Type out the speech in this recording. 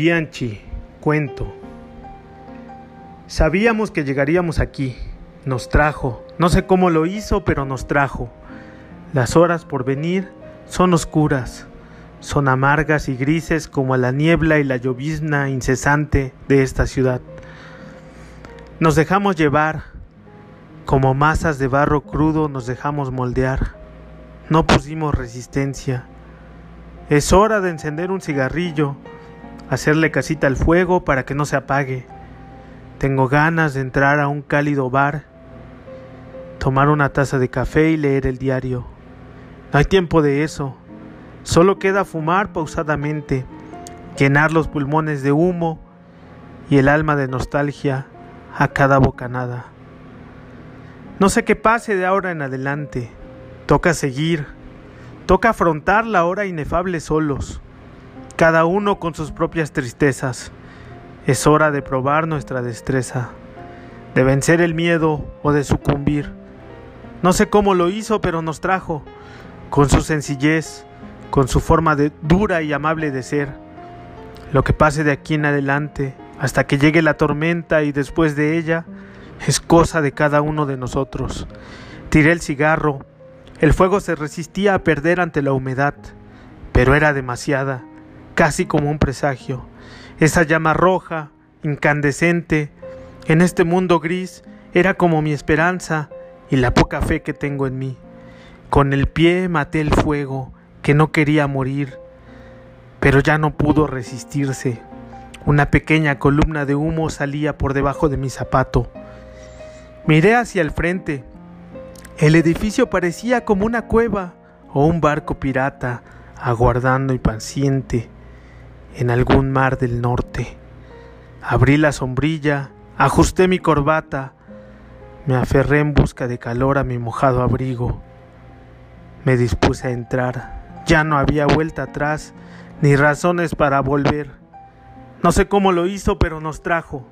Bianchi, cuento. Sabíamos que llegaríamos aquí. Nos trajo. No sé cómo lo hizo, pero nos trajo. Las horas por venir son oscuras. Son amargas y grises como la niebla y la llovizna incesante de esta ciudad. Nos dejamos llevar. Como masas de barro crudo nos dejamos moldear. No pusimos resistencia. Es hora de encender un cigarrillo hacerle casita al fuego para que no se apague. Tengo ganas de entrar a un cálido bar, tomar una taza de café y leer el diario. No hay tiempo de eso. Solo queda fumar pausadamente, llenar los pulmones de humo y el alma de nostalgia a cada bocanada. No sé qué pase de ahora en adelante. Toca seguir. Toca afrontar la hora inefable solos cada uno con sus propias tristezas. Es hora de probar nuestra destreza, de vencer el miedo o de sucumbir. No sé cómo lo hizo, pero nos trajo, con su sencillez, con su forma de dura y amable de ser. Lo que pase de aquí en adelante, hasta que llegue la tormenta y después de ella, es cosa de cada uno de nosotros. Tiré el cigarro, el fuego se resistía a perder ante la humedad, pero era demasiada casi como un presagio. Esa llama roja, incandescente, en este mundo gris, era como mi esperanza y la poca fe que tengo en mí. Con el pie maté el fuego, que no quería morir, pero ya no pudo resistirse. Una pequeña columna de humo salía por debajo de mi zapato. Miré hacia el frente. El edificio parecía como una cueva o un barco pirata, aguardando impaciente en algún mar del norte. Abrí la sombrilla, ajusté mi corbata, me aferré en busca de calor a mi mojado abrigo. Me dispuse a entrar. Ya no había vuelta atrás ni razones para volver. No sé cómo lo hizo, pero nos trajo.